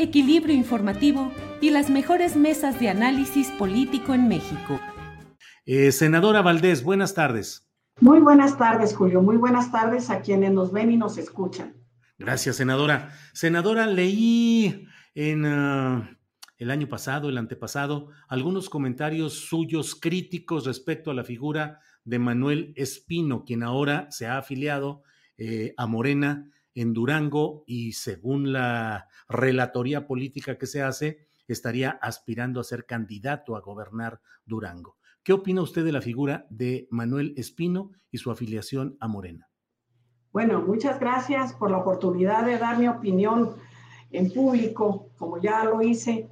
equilibrio informativo y las mejores mesas de análisis político en México. Eh, senadora Valdés, buenas tardes. Muy buenas tardes, Julio. Muy buenas tardes a quienes nos ven y nos escuchan. Gracias, senadora. Senadora, leí en ah, el año pasado, el antepasado, algunos comentarios suyos críticos respecto a la figura de Manuel Espino, quien ahora se ha afiliado eh, a Morena en Durango y según la relatoría política que se hace, estaría aspirando a ser candidato a gobernar Durango. ¿Qué opina usted de la figura de Manuel Espino y su afiliación a Morena? Bueno, muchas gracias por la oportunidad de dar mi opinión en público, como ya lo hice.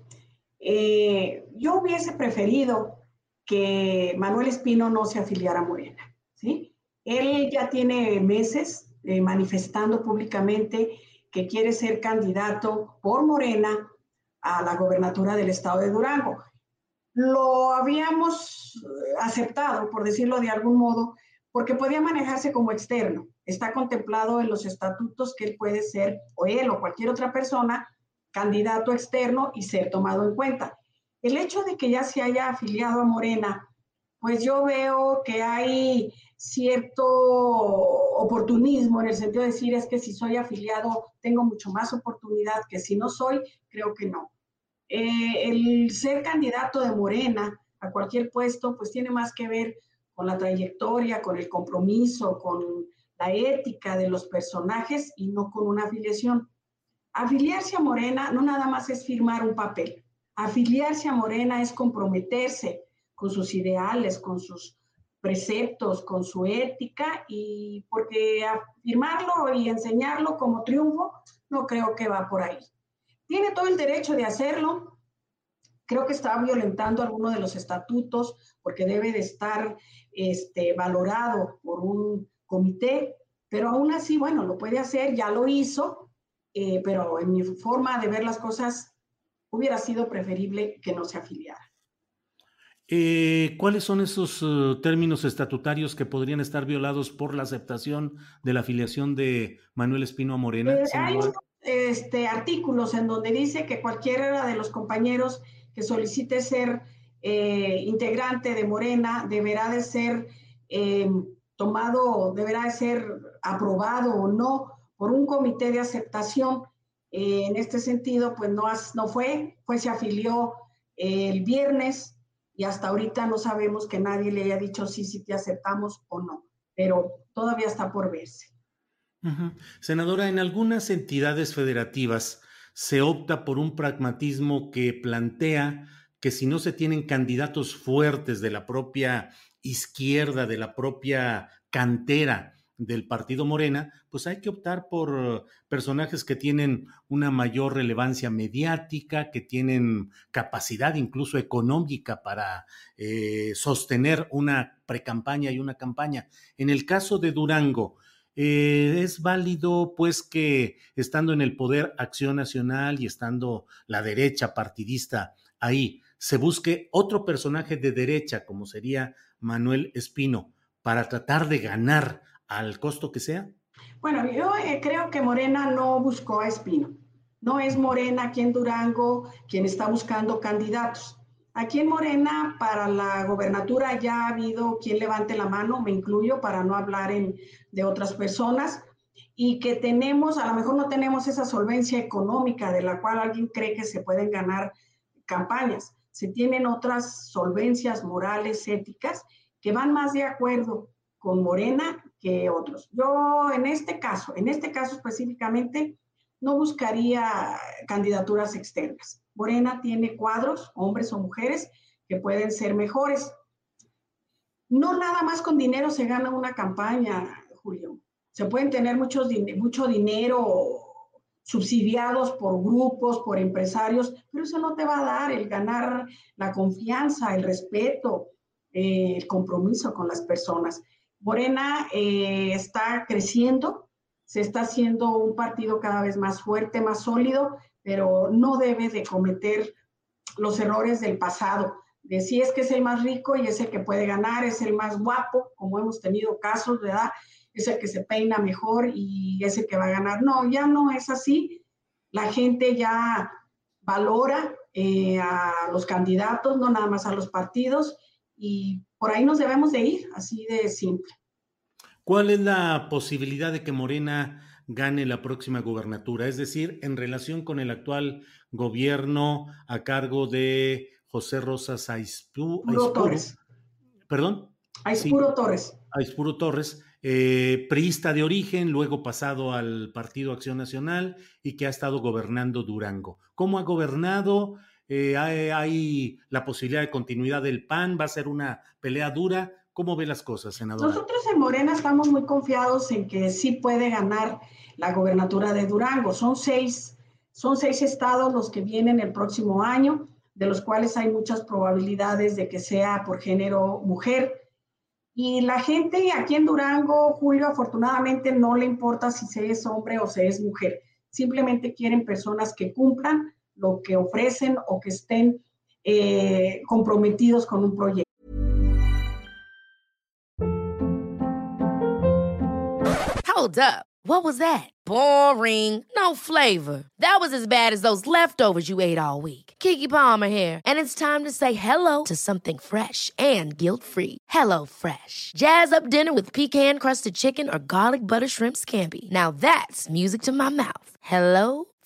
Eh, yo hubiese preferido que Manuel Espino no se afiliara a Morena, ¿sí? Él ya tiene meses eh, manifestando públicamente que quiere ser candidato por Morena a la gobernatura del estado de Durango. Lo habíamos eh, aceptado, por decirlo de algún modo, porque podía manejarse como externo. Está contemplado en los estatutos que él puede ser, o él o cualquier otra persona, candidato externo y ser tomado en cuenta. El hecho de que ya se haya afiliado a Morena, pues yo veo que hay cierto oportunismo en el sentido de decir es que si soy afiliado tengo mucho más oportunidad que si no soy, creo que no. Eh, el ser candidato de Morena a cualquier puesto, pues tiene más que ver con la trayectoria, con el compromiso, con la ética de los personajes y no con una afiliación. Afiliarse a Morena no nada más es firmar un papel. Afiliarse a Morena es comprometerse con sus ideales, con sus preceptos, con su ética y porque afirmarlo y enseñarlo como triunfo, no creo que va por ahí. Tiene todo el derecho de hacerlo. Creo que está violentando alguno de los estatutos porque debe de estar este, valorado por un comité, pero aún así, bueno, lo puede hacer, ya lo hizo, eh, pero en mi forma de ver las cosas hubiera sido preferible que no se afiliara. Eh, ¿Cuáles son esos uh, términos estatutarios que podrían estar violados por la aceptación de la afiliación de Manuel Espino a Morena? Eh, hay este, artículos en donde dice que cualquiera de los compañeros que solicite ser eh, integrante de Morena deberá de ser em, tomado, deberá de ser aprobado o no por un comité de aceptación. en este sentido, pues no, no fue, pues se afilió el viernes y hasta ahorita no sabemos que nadie le haya dicho sí, sí te aceptamos o no, pero todavía está por verse. Senadora, en algunas entidades federativas se opta por un pragmatismo que plantea que si no se tienen candidatos fuertes de la propia izquierda, de la propia cantera del partido Morena, pues hay que optar por personajes que tienen una mayor relevancia mediática, que tienen capacidad incluso económica para eh, sostener una precampaña y una campaña. En el caso de Durango, eh, es válido pues que estando en el poder Acción Nacional y estando la derecha partidista ahí, se busque otro personaje de derecha como sería Manuel Espino para tratar de ganar al costo que sea? Bueno, yo eh, creo que Morena no buscó a Espino. No es Morena aquí en Durango quien está buscando candidatos. Aquí en Morena, para la gobernatura ya ha habido quien levante la mano, me incluyo, para no hablar de otras personas, y que tenemos, a lo mejor no tenemos esa solvencia económica de la cual alguien cree que se pueden ganar campañas. Se tienen otras solvencias morales, éticas, que van más de acuerdo con Morena que otros. Yo en este caso, en este caso específicamente, no buscaría candidaturas externas. Morena tiene cuadros, hombres o mujeres, que pueden ser mejores. No nada más con dinero se gana una campaña, Julio. Se pueden tener muchos, mucho dinero subsidiados por grupos, por empresarios, pero eso no te va a dar el ganar la confianza, el respeto, eh, el compromiso con las personas. Morena eh, está creciendo, se está haciendo un partido cada vez más fuerte, más sólido, pero no debe de cometer los errores del pasado, de si es que es el más rico y es el que puede ganar, es el más guapo, como hemos tenido casos, ¿verdad? Es el que se peina mejor y es el que va a ganar. No, ya no es así. La gente ya valora eh, a los candidatos, no nada más a los partidos, y por ahí nos debemos de ir, así de simple. ¿Cuál es la posibilidad de que Morena gane la próxima gubernatura, es decir, en relación con el actual gobierno a cargo de José Rosas Aispuro, Torres. ¿Perdón? Aispuro Torres. Aispuro Torres, eh, priista de origen, luego pasado al Partido Acción Nacional y que ha estado gobernando Durango. ¿Cómo ha gobernado? Eh, hay, la posibilidad de continuidad del PAN, va a ser una pelea dura. ¿Cómo ve las cosas, senadora? Nosotros en Morena estamos muy confiados en que sí puede ganar la gobernatura de Durango. Son seis, son seis estados los que vienen el próximo año, de los cuales hay muchas probabilidades de que sea por género mujer. Y la gente aquí en Durango, Julio, afortunadamente no le importa si se es hombre o se es mujer. Simplemente quieren personas que cumplan lo que ofrecen o que estén eh, comprometidos con un proyecto. Hold up. What was that? Boring. No flavor. That was as bad as those leftovers you ate all week. Kiki Palmer here, and it's time to say hello to something fresh and guilt-free. Hello Fresh. Jazz up dinner with pecan-crusted chicken or garlic butter shrimp scampi. Now that's music to my mouth. Hello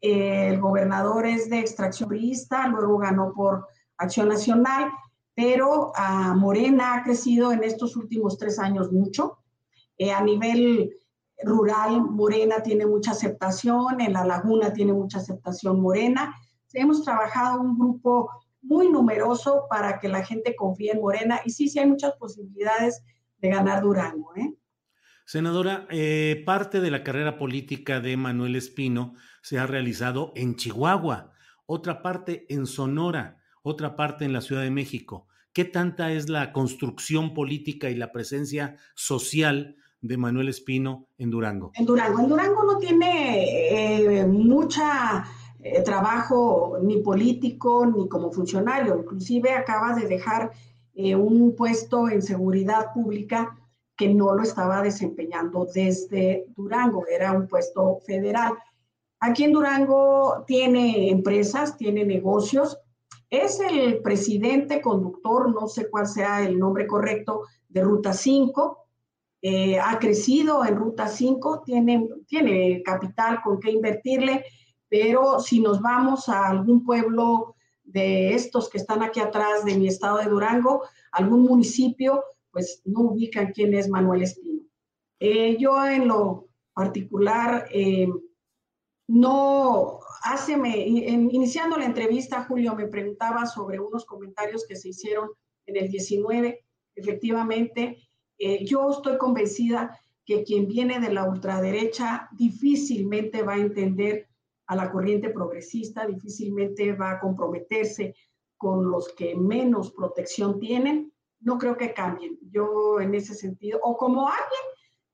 el gobernador es de extracción priista, luego ganó por Acción Nacional, pero a Morena ha crecido en estos últimos tres años mucho. Eh, a nivel rural, Morena tiene mucha aceptación, en la laguna tiene mucha aceptación Morena. Hemos trabajado un grupo muy numeroso para que la gente confíe en Morena y sí, sí hay muchas posibilidades de ganar Durango. ¿eh? Senadora, eh, parte de la carrera política de Manuel Espino se ha realizado en Chihuahua, otra parte en Sonora, otra parte en la Ciudad de México. ¿Qué tanta es la construcción política y la presencia social de Manuel Espino en Durango? En Durango. En Durango no tiene eh, mucha eh, trabajo ni político ni como funcionario. Inclusive acaba de dejar un puesto en seguridad pública que no lo estaba desempeñando desde Durango, era un puesto federal. Aquí en Durango tiene empresas, tiene negocios, es el presidente conductor, no sé cuál sea el nombre correcto, de Ruta 5, eh, ha crecido en Ruta 5, tiene, tiene capital con qué invertirle, pero si nos vamos a algún pueblo de estos que están aquí atrás de mi estado de Durango, algún municipio, pues no ubican quién es Manuel Espino. Eh, yo en lo particular, eh, no hace, iniciando la entrevista, Julio me preguntaba sobre unos comentarios que se hicieron en el 19. Efectivamente, eh, yo estoy convencida que quien viene de la ultraderecha difícilmente va a entender a la corriente progresista, difícilmente va a comprometerse con los que menos protección tienen. No creo que cambien. Yo en ese sentido, o como alguien,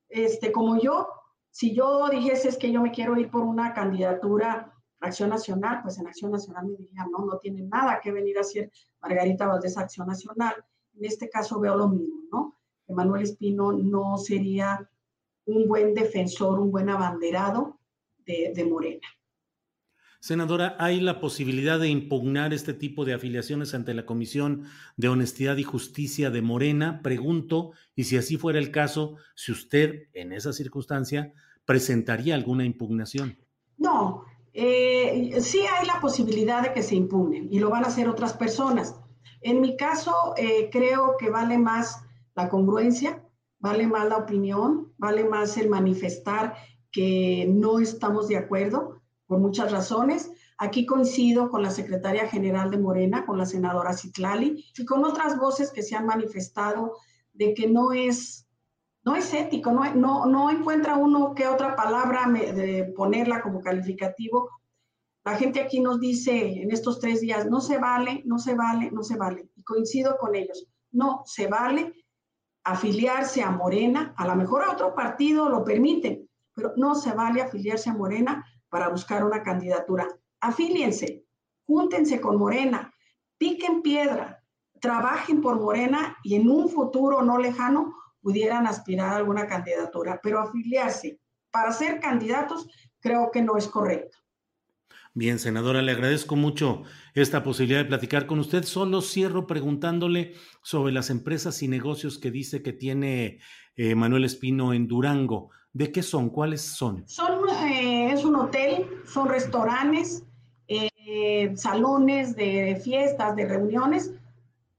este, como yo, si yo dijese es que yo me quiero ir por una candidatura Acción Nacional, pues en Acción Nacional me diría, no, no tiene nada que venir a hacer Margarita Valdés Acción Nacional. En este caso veo lo mismo, ¿no? Manuel Espino no sería un buen defensor, un buen abanderado de, Morena. Senadora, ¿hay la posibilidad de impugnar este tipo de afiliaciones ante la Comisión de Honestidad y Justicia de Morena? Pregunto, y si así fuera el caso, si usted en esa circunstancia presentaría alguna impugnación. No, eh, sí hay la posibilidad de que se impugnen y lo van a hacer otras personas. En mi caso, eh, creo que vale más la congruencia, vale más la opinión, vale más el manifestar que no estamos de acuerdo por muchas razones. Aquí coincido con la secretaria general de Morena, con la senadora Citlali y con otras voces que se han manifestado de que no es, no es ético, no, no, no encuentra uno que otra palabra de ponerla como calificativo. La gente aquí nos dice en estos tres días, no se vale, no se vale, no se vale. Y coincido con ellos, no se vale afiliarse a Morena, a lo mejor a otro partido lo permiten, pero no se vale afiliarse a Morena para buscar una candidatura. Afíliense, júntense con Morena, piquen piedra, trabajen por Morena y en un futuro no lejano pudieran aspirar a alguna candidatura, pero afiliarse para ser candidatos creo que no es correcto. Bien, senadora, le agradezco mucho esta posibilidad de platicar con usted. Solo cierro preguntándole sobre las empresas y negocios que dice que tiene eh, Manuel Espino en Durango. ¿De qué son? ¿Cuáles son? Son eh, un hotel, son restaurantes, eh, salones de fiestas, de reuniones.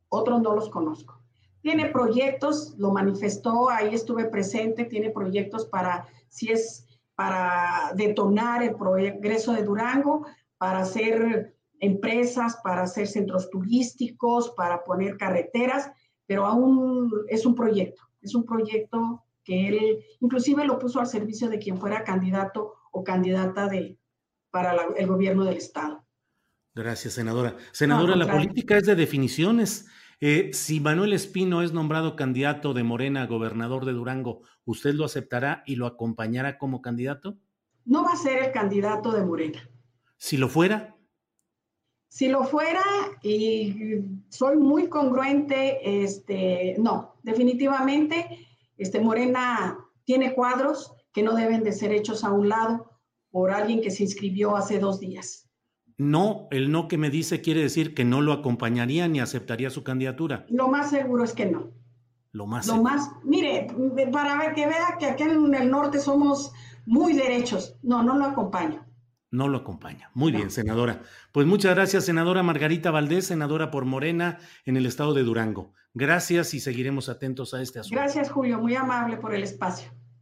Otros no los conozco. Tiene proyectos, lo manifestó, ahí estuve presente, tiene proyectos para, si es para detonar el progreso de Durango, para hacer empresas, para hacer centros turísticos, para poner carreteras, pero aún es un proyecto, es un proyecto que él inclusive lo puso al servicio de quien fuera candidato o candidata de, para el gobierno del Estado. Gracias, senadora. Senadora, la política es de definiciones. Eh, si Manuel Espino es nombrado candidato de Morena a gobernador de Durango, ¿usted lo aceptará y lo acompañará como candidato? No va a ser el candidato de Morena. Si lo fuera. Si lo fuera, y soy muy congruente, este, no, definitivamente, este, Morena tiene cuadros que no deben de ser hechos a un lado por alguien que se inscribió hace dos días. No, el no que me dice quiere decir que no lo acompañaría ni aceptaría su candidatura. Lo más seguro es que no. Lo más. Lo más, mire, para ver que vea que aquí en el norte somos muy derechos. No, no lo acompaño. No lo acompaña. Muy bien, senadora. Pues muchas gracias, senadora Margarita Valdés, senadora por Morena en el estado de Durango. Gracias y seguiremos atentos a este asunto. Gracias, Julio. Muy amable por el espacio.